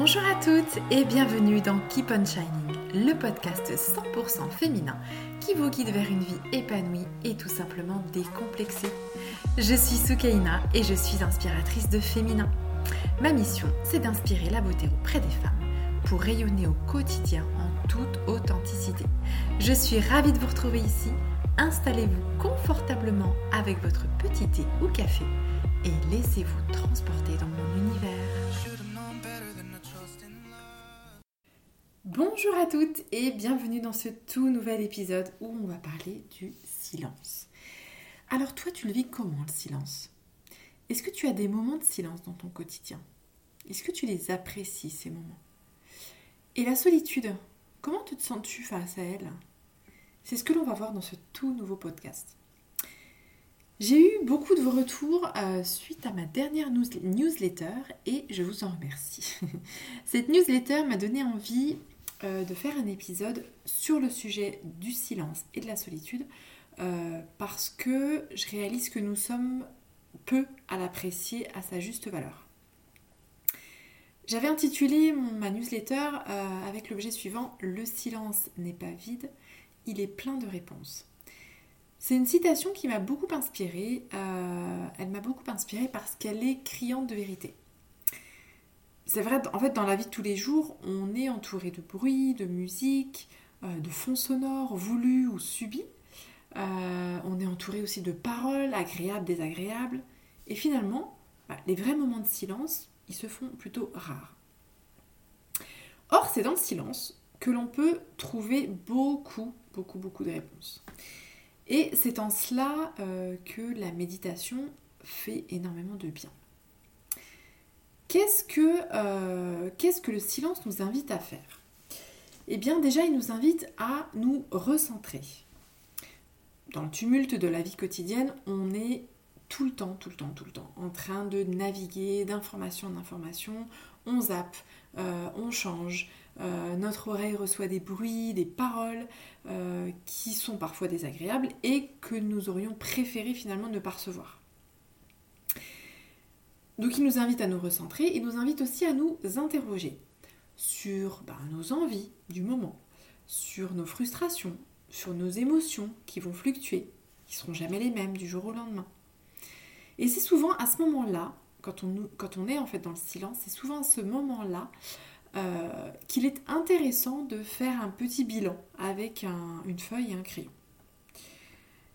Bonjour à toutes et bienvenue dans Keep on Shining, le podcast 100% féminin qui vous guide vers une vie épanouie et tout simplement décomplexée. Je suis Soukaina et je suis inspiratrice de féminin. Ma mission, c'est d'inspirer la beauté auprès des femmes pour rayonner au quotidien en toute authenticité. Je suis ravie de vous retrouver ici. Installez-vous confortablement avec votre petit thé ou café et laissez-vous transporter dans mon univers. Bonjour à toutes et bienvenue dans ce tout nouvel épisode où on va parler du silence. Alors toi, tu le vis comment le silence? Est-ce que tu as des moments de silence dans ton quotidien? Est-ce que tu les apprécies ces moments? Et la solitude, comment te sens-tu face à elle? C'est ce que l'on va voir dans ce tout nouveau podcast. J'ai eu beaucoup de vos retours euh, suite à ma dernière newsletter et je vous en remercie. Cette newsletter m'a donné envie euh, de faire un épisode sur le sujet du silence et de la solitude euh, parce que je réalise que nous sommes peu à l'apprécier à sa juste valeur. J'avais intitulé mon, ma newsletter euh, avec l'objet suivant Le silence n'est pas vide, il est plein de réponses. C'est une citation qui m'a beaucoup inspirée. elle m'a beaucoup inspirée parce qu'elle est criante de vérité c'est vrai, en fait, dans la vie de tous les jours, on est entouré de bruit, de musique, euh, de fonds sonores voulus ou subis. Euh, on est entouré aussi de paroles agréables, désagréables. Et finalement, bah, les vrais moments de silence, ils se font plutôt rares. Or, c'est dans le silence que l'on peut trouver beaucoup, beaucoup, beaucoup de réponses. Et c'est en cela euh, que la méditation fait énormément de bien. Qu'est-ce que, euh, qu'est-ce que le silence nous invite à faire? Eh bien déjà, il nous invite à nous recentrer. Dans le tumulte de la vie quotidienne, on est tout le temps, tout le temps, tout le temps en train de naviguer d'information en information. On zappe, euh, on change, euh, notre oreille reçoit des bruits, des paroles qui sont parfois désagréables et que nous aurions préféré finalement ne pas recevoir. Donc il nous invite à nous recentrer, il nous invite aussi à nous interroger sur ben, nos envies du moment, sur nos frustrations, sur nos émotions qui vont fluctuer, qui ne seront jamais les mêmes du jour au lendemain. Et c'est souvent à ce moment-là, quand on, quand on est en fait dans le silence, c'est souvent à ce moment-là euh, qu'il est intéressant de faire un petit bilan avec une feuille et un crayon.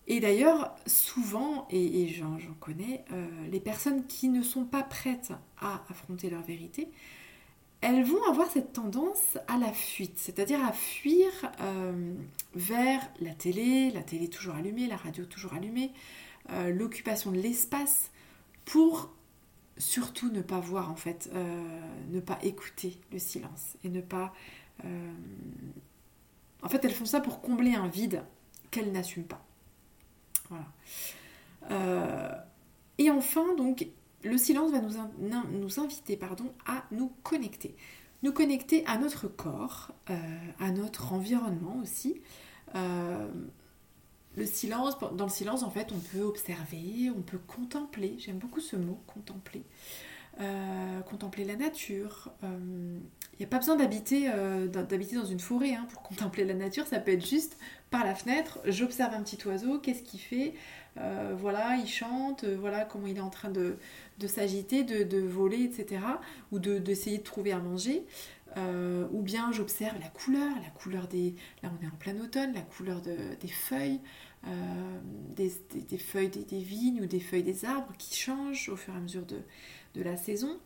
Et d'ailleurs, souvent, et, j'en connais, euh, les personnes qui ne sont pas prêtes à affronter leur vérité, elles vont avoir cette tendance à la fuite, c'est-à-dire à fuir euh, vers la télé, la télé toujours allumée, la radio toujours allumée, euh, l'occupation de l'espace, pour surtout ne pas voir en fait, ne pas écouter le silence et ne pas... En fait, elles font ça pour combler un vide qu'elles n'assument pas. Euh, et enfin, donc, le silence va nous, nous inviter pardon, à nous connecter. Nous connecter à notre corps, euh, à notre environnement aussi. Euh, le silence, dans le silence, en fait, on peut observer, on peut contempler. J'aime beaucoup ce mot, contempler. Contempler la nature. Il n'y a pas besoin d'habiter d'habiter dans une forêt hein, pour contempler la nature. Ça peut être juste par la fenêtre, j'observe un petit oiseau, qu'est-ce qu'il fait euh, Voilà, il chante, euh, voilà comment il est en train de, s'agiter, de, voler, etc. Ou d'essayer de, trouver à manger. Euh, ou bien j'observe la couleur, la couleur des... Là on est en plein automne, la couleur des feuilles, des, feuilles des, vignes ou des feuilles des arbres qui changent au fur et à mesure de, la saison.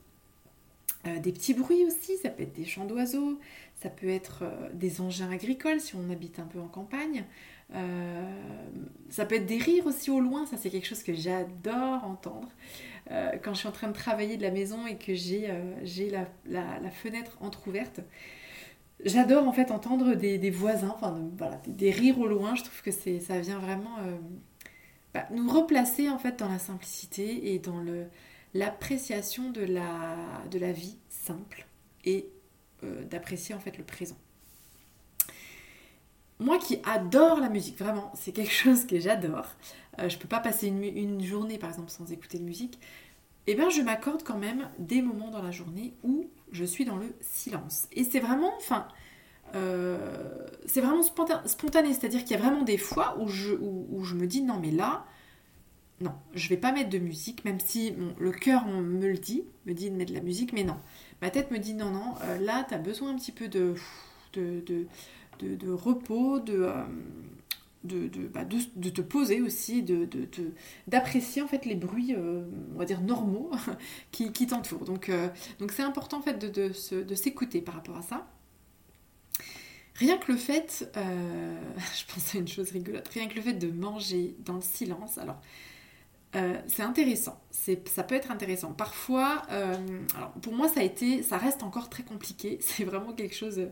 des petits bruits aussi, ça peut être des chants d'oiseaux, ça peut être euh, des engins agricoles si on habite un peu en campagne. Euh, ça peut être des rires aussi au loin, ça c'est quelque chose que j'adore entendre. Euh, quand je suis en train de travailler de la maison et que j'ai la, fenêtre entr'ouverte, j'adore en fait entendre des, voisins, enfin des, rires au loin. Je trouve que ça vient vraiment bah, nous replacer en fait dans la simplicité et dans l'appréciation de la, de la vie simple et euh, d'apprécier en fait le présent. Moi qui adore la musique, vraiment, c'est quelque chose que j'adore. Euh, je peux pas passer une, journée par exemple sans écouter de musique. eh ben, je m'accorde quand même des moments dans la journée où je suis dans le silence. Et c'est vraiment, enfin, euh, c'est vraiment spontané, c'est-à-dire qu'il y a vraiment des fois où je, où, je me dis non mais là, non, je vais pas mettre de musique, même si le cœur me le dit, me dit de mettre de la musique, mais non. Ma tête me dit non, non, euh, là tu as besoin un petit peu de, repos, de, euh, te poser aussi, d'apprécier en fait les bruits, on va dire normaux, qui, t'entourent. Donc, donc c'est important en fait de, s'écouter par rapport à ça. Rien que le fait, euh, je pense à une chose rigolote, rien que le fait de manger dans le silence, alors euh, c'est intéressant, ça peut être intéressant. Parfois, euh, alors pour moi ça a été, ça reste encore très compliqué, c'est vraiment quelque chose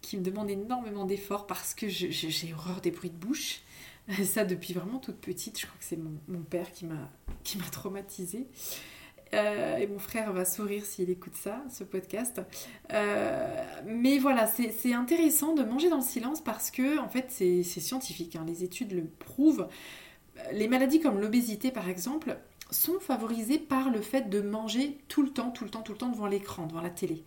qui me demande énormément d'efforts parce que j'ai horreur des bruits de bouche. Ça depuis vraiment toute petite, je crois que c'est mon, mon, père qui m'a traumatisée. Euh, et mon frère va sourire s'il écoute ça, ce podcast. Euh, mais voilà, c'est intéressant de manger dans le silence parce que, en fait, c'est scientifique. Hein. les études le prouvent. Les maladies comme l'obésité, par exemple, sont favorisées par le fait de manger tout le temps, tout le temps, tout le temps devant l'écran, devant la télé.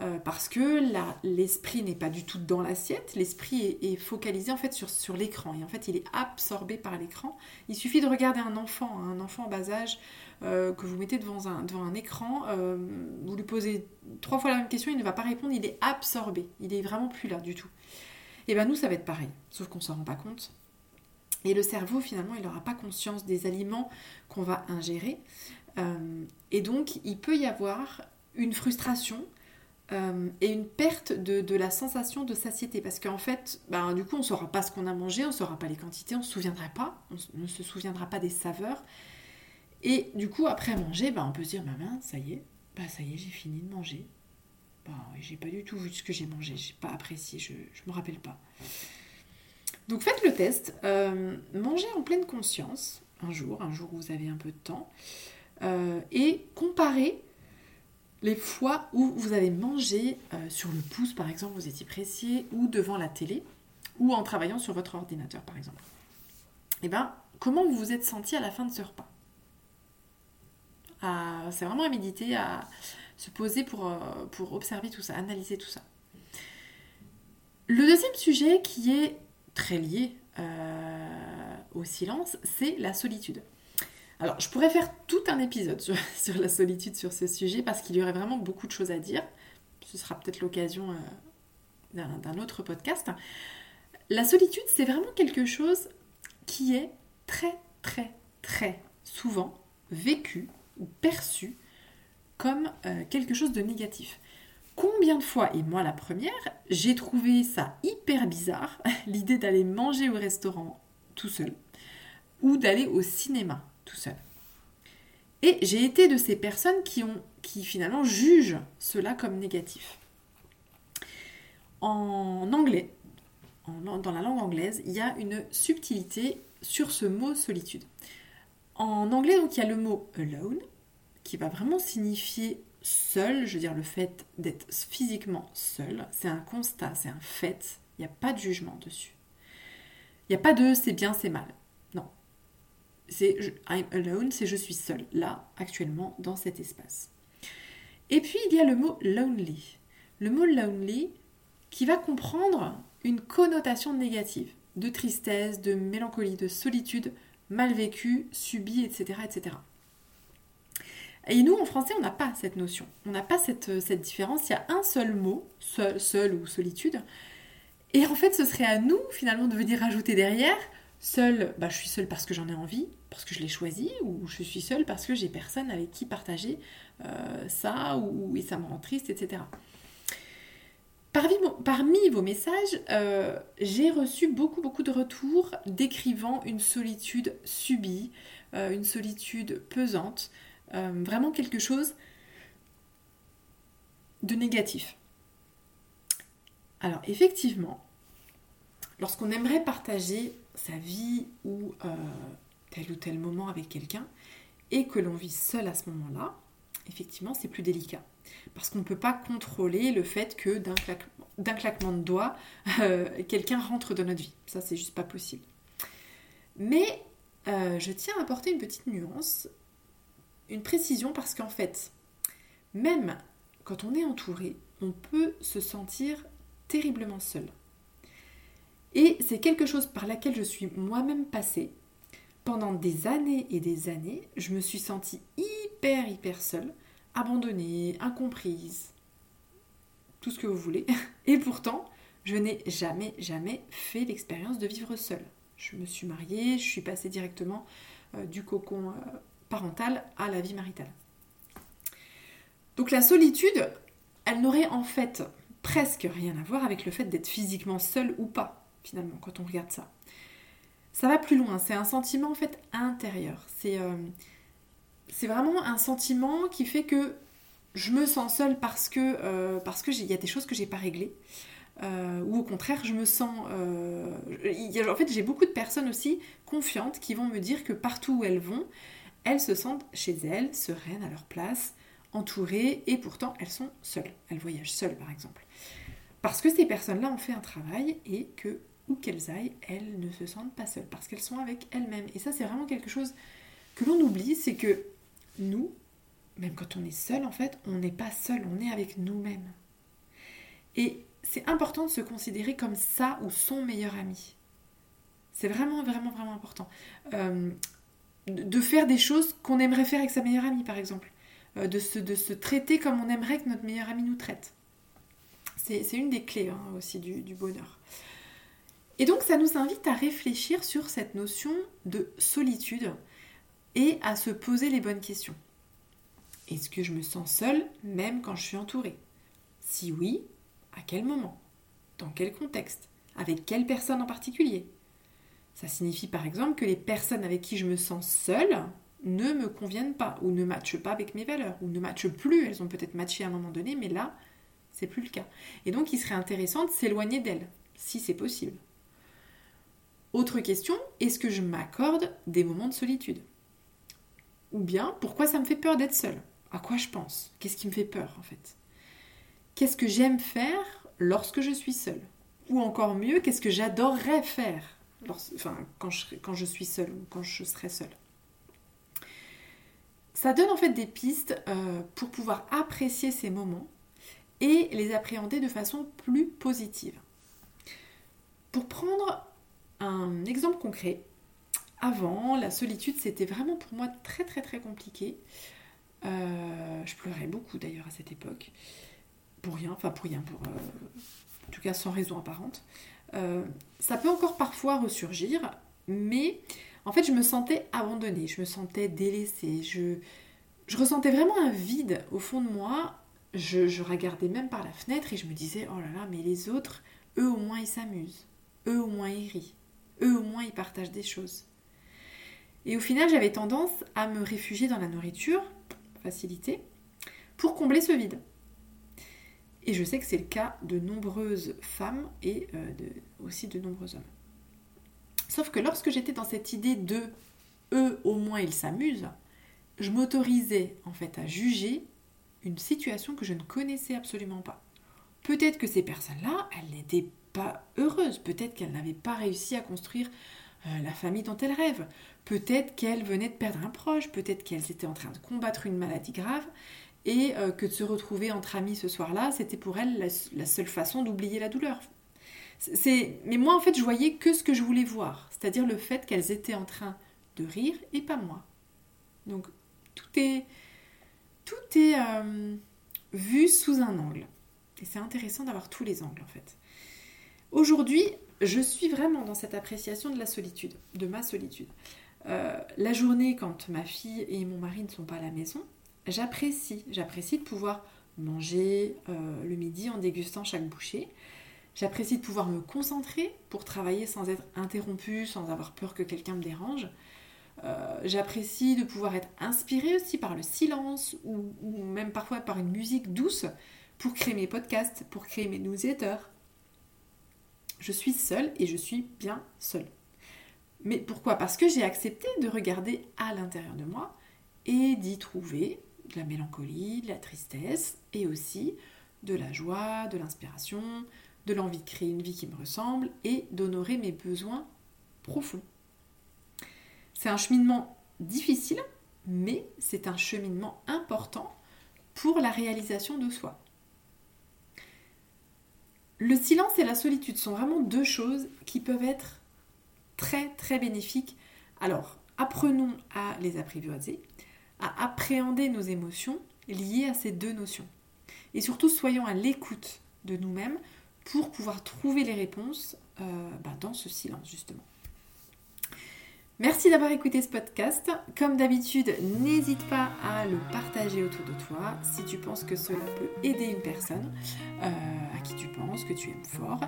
Euh, parce que l'esprit n'est pas du tout dans l'assiette, l'esprit est, focalisé en fait sur, l'écran et en fait il est absorbé par l'écran. Il suffit de regarder un enfant, hein, un enfant en bas âge, euh, que vous mettez devant un, écran, euh, vous lui posez trois fois la même question, il ne va pas répondre, il est absorbé, il est vraiment plus là du tout. Et bien nous, ça va être pareil, sauf qu'on ne s'en rend pas compte. Et le cerveau, finalement, il n'aura pas conscience des aliments qu'on va ingérer. Euh, et donc, il peut y avoir une frustration et une perte de, la sensation de satiété. Parce qu'en fait, ben, du coup, on ne saura pas ce qu'on a mangé, on ne saura pas les quantités, on ne se souviendra pas, on ne se souviendra pas des saveurs. Et du coup, après manger, bah, on peut se dire, maman, ça y est, bah, ça y est, j'ai fini de manger. Bah, j'ai pas du tout vu ce que j'ai mangé, j'ai pas apprécié, je, je me rappelle pas. Donc faites le test, euh, mangez en pleine conscience un jour, un jour où vous avez un peu de temps, euh, et comparez les fois où vous avez mangé euh, sur le pouce, par exemple, vous étiez pressé, ou devant la télé, ou en travaillant sur votre ordinateur, par exemple. Et eh bien, comment vous vous êtes senti à la fin de ce repas? C'est vraiment à méditer, à se poser pour observer tout ça, analyser tout ça. Le deuxième sujet qui est très lié euh, au silence, c'est la solitude. Alors, je pourrais faire tout un épisode sur, la solitude, sur ce sujet, parce qu'il y aurait vraiment beaucoup de choses à dire. Ce sera peut-être l'occasion euh, d'un autre podcast. La solitude, c'est vraiment quelque chose qui est très, très, très souvent vécu ou perçu comme euh, quelque chose de négatif. Combien de fois, et moi la première, j'ai trouvé ça hyper bizarre, l'idée d'aller manger au restaurant tout seul, ou d'aller au cinéma tout seul. Et j'ai été de ces personnes qui, ont, qui finalement jugent cela comme négatif. En anglais, dans la langue anglaise, il y a une subtilité sur ce mot solitude. En anglais, donc, il y a le mot alone, qui va vraiment signifier seul, je veux dire le fait d'être physiquement seul. C'est un constat, c'est un fait. Il n'y a pas de jugement dessus. Il n'y a pas de c'est bien, c'est mal. Non. C'est I'm alone, c'est je suis seul, là, actuellement, dans cet espace. Et puis, il y a le mot lonely. Le mot lonely qui va comprendre une connotation négative, de tristesse, de mélancolie, de solitude, mal vécue, subie, etc. etc. Et nous, en français, on n'a pas cette notion. On n'a pas cette, cette, différence. Il y a un seul mot, seul, ou solitude. Et en fait, ce serait à nous, finalement, de venir ajouter derrière seul, bah, je suis seule parce que j'en ai envie, parce que je l'ai choisi, ou je suis seule parce que j'ai personne avec qui partager euh, ça, ou et ça me rend triste, etc. Parmi, vos messages, euh, j'ai reçu beaucoup, beaucoup de retours décrivant une solitude subie, euh, une solitude pesante, euh, vraiment quelque chose de négatif. Alors effectivement, lorsqu'on aimerait partager sa vie ou tel ou tel moment avec quelqu'un et que l'on vit seul à ce moment-là, effectivement c'est plus délicat parce qu'on ne peut pas contrôler le fait que d'un claquement, de doigts, euh, quelqu'un rentre dans notre vie. Ça, c'est juste pas possible. Mais euh, je tiens à apporter une petite nuance une précision parce qu'en fait, même quand on est entouré, on peut se sentir terriblement seul. Et c'est quelque chose par laquelle je suis moi-même passée. Pendant des années et des années, je me suis sentie hyper, hyper seule, abandonnée, incomprise, tout ce que vous voulez. Et pourtant, je n'ai jamais, jamais fait l'expérience de vivre seule. Je me suis mariée, je suis passée directement euh, du cocon euh, parental à la vie maritale. Donc la solitude, elle n'aurait en fait presque rien à voir avec le fait d'être physiquement seule ou pas, finalement, quand on regarde ça. Ça va plus loin, c'est un sentiment en fait intérieur. C'est euh, vraiment un sentiment qui fait que je me sens seule parce que parce que y a des choses que j'ai pas réglées. Euh, ou au contraire, je me sens. Euh, en fait, j'ai beaucoup de personnes aussi confiantes qui vont me dire que partout où elles vont, elles se sentent chez elles, sereines à leur place, entourées, et pourtant elles sont seules. Elles voyagent seules, par exemple. Parce que ces personnes-là ont fait un travail et que, où qu'elles aillent, elles ne se sentent pas seules, parce qu'elles sont avec elles-mêmes. Et ça, c'est vraiment quelque chose que l'on oublie, c'est que nous, même quand on est seul, en fait, on n'est pas seul, on est avec nous-mêmes. Et c'est important de se considérer comme ça ou son meilleur ami. C'est vraiment, vraiment, vraiment important. Euh, de faire des choses qu'on aimerait faire avec sa meilleure amie, par exemple. Euh, de, se, de, se, traiter comme on aimerait que notre meilleur ami nous traite. C'est une des clés hein, aussi du bonheur. Et donc ça nous invite à réfléchir sur cette notion de solitude et à se poser les bonnes questions. Est-ce que je me sens seule même quand je suis entourée? Si oui, à quel moment? Dans quel contexte? Avec quelle personne en particulier? Ça signifie par exemple que les personnes avec qui je me sens seule ne me conviennent pas ou ne matchent pas avec mes valeurs ou ne matchent plus. Elles ont peut-être matché à un moment donné, mais là, c'est plus le cas. Et donc, il serait intéressant de s'éloigner d'elles, si c'est possible. Autre question, est-ce que je m'accorde des moments de solitude? Ou bien, pourquoi ça me fait peur d'être seule? À quoi je pense? Qu'est-ce qui me fait peur en fait? Qu'est-ce que j'aime faire lorsque je suis seule? Ou encore mieux, qu'est-ce que j'adorerais faire? Enfin, quand, je, quand je suis seule ou quand je serai seule Ça donne en fait des pistes euh, pour pouvoir apprécier ces moments et les appréhender de façon plus positive. Pour prendre un exemple concret, avant, la solitude, c'était vraiment pour moi très très très compliqué. Euh, je pleurais beaucoup d'ailleurs à cette époque pour rien, enfin pour rien, pour, euh, en tout cas sans raison apparente. Euh, ça peut encore parfois ressurgir, mais en fait je me sentais abandonnée, je me sentais délaissée, je, ressentais vraiment un vide au fond de moi. Je, regardais même par la fenêtre et je me disais, oh là là, mais les autres, eux au moins ils s'amusent, eux au moins ils rient, eux au moins ils partagent des choses. Et au final j'avais tendance à me réfugier dans la nourriture, facilité, pour combler ce vide. Et je sais que c'est le cas de nombreuses femmes et euh, aussi de nombreux hommes. Sauf que lorsque j'étais dans cette idée de eux au moins ils s'amusent, je m'autorisais en fait à juger une situation que je ne connaissais absolument pas. Peut-être que ces personnes-là, elles n'étaient pas heureuses, peut-être qu'elles n'avaient pas réussi à construire euh, la famille dont elles rêvent, peut-être qu'elles venaient de perdre un proche, peut-être qu'elles étaient en train de combattre une maladie grave, et euh, que de se retrouver entre amis ce soir-là, c'était pour elle la, seule façon d'oublier la douleur. Mais moi, en fait, je voyais que ce que je voulais voir, c'est-à-dire le fait qu'elles étaient en train de rire et pas moi. Donc, tout est, tout est euh, vu sous un angle. Et c'est intéressant d'avoir tous les angles, en fait. Aujourd'hui, je suis vraiment dans cette appréciation de la solitude, de ma solitude. Euh, la journée, quand ma fille et mon mari ne sont pas à la maison, j'apprécie. J'apprécie de pouvoir manger euh, le midi en dégustant chaque bouchée. J'apprécie de pouvoir me concentrer pour travailler sans être interrompue, sans avoir peur que quelqu'un me dérange. Euh, j'apprécie de pouvoir être inspirée aussi par le silence ou, ou, même parfois par une musique douce pour créer mes podcasts, pour créer mes newsletters. Je suis seule et je suis bien seule. Mais pourquoi? Parce que j'ai accepté de regarder à l'intérieur de moi et d'y trouver de la mélancolie, de la tristesse et aussi de la joie, de l'inspiration, de l'envie de créer une vie qui me ressemble et d'honorer mes besoins profonds. C'est un cheminement difficile mais c'est un cheminement important pour la réalisation de soi. Le silence et la solitude sont vraiment deux choses qui peuvent être très très bénéfiques. Alors, apprenons à les apprivoiser, à appréhender nos émotions liées à ces deux notions. Et surtout, soyons à l'écoute de nous-mêmes pour pouvoir trouver les réponses euh, bah, dans ce silence, justement. Merci d'avoir écouté ce podcast. Comme d'habitude, n'hésite pas à le partager autour de toi si tu penses que cela peut aider une personne euh, à qui tu penses, que tu aimes fort.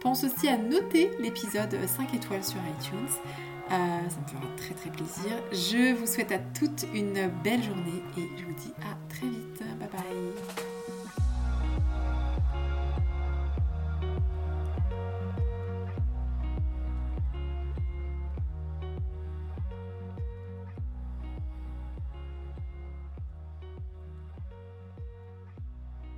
Pense aussi à noter l'épisode 5 étoiles sur iTunes. Euh, ça me fera très très plaisir. Je vous souhaite à toutes une belle journée et je vous dis à très vite. Bye bye.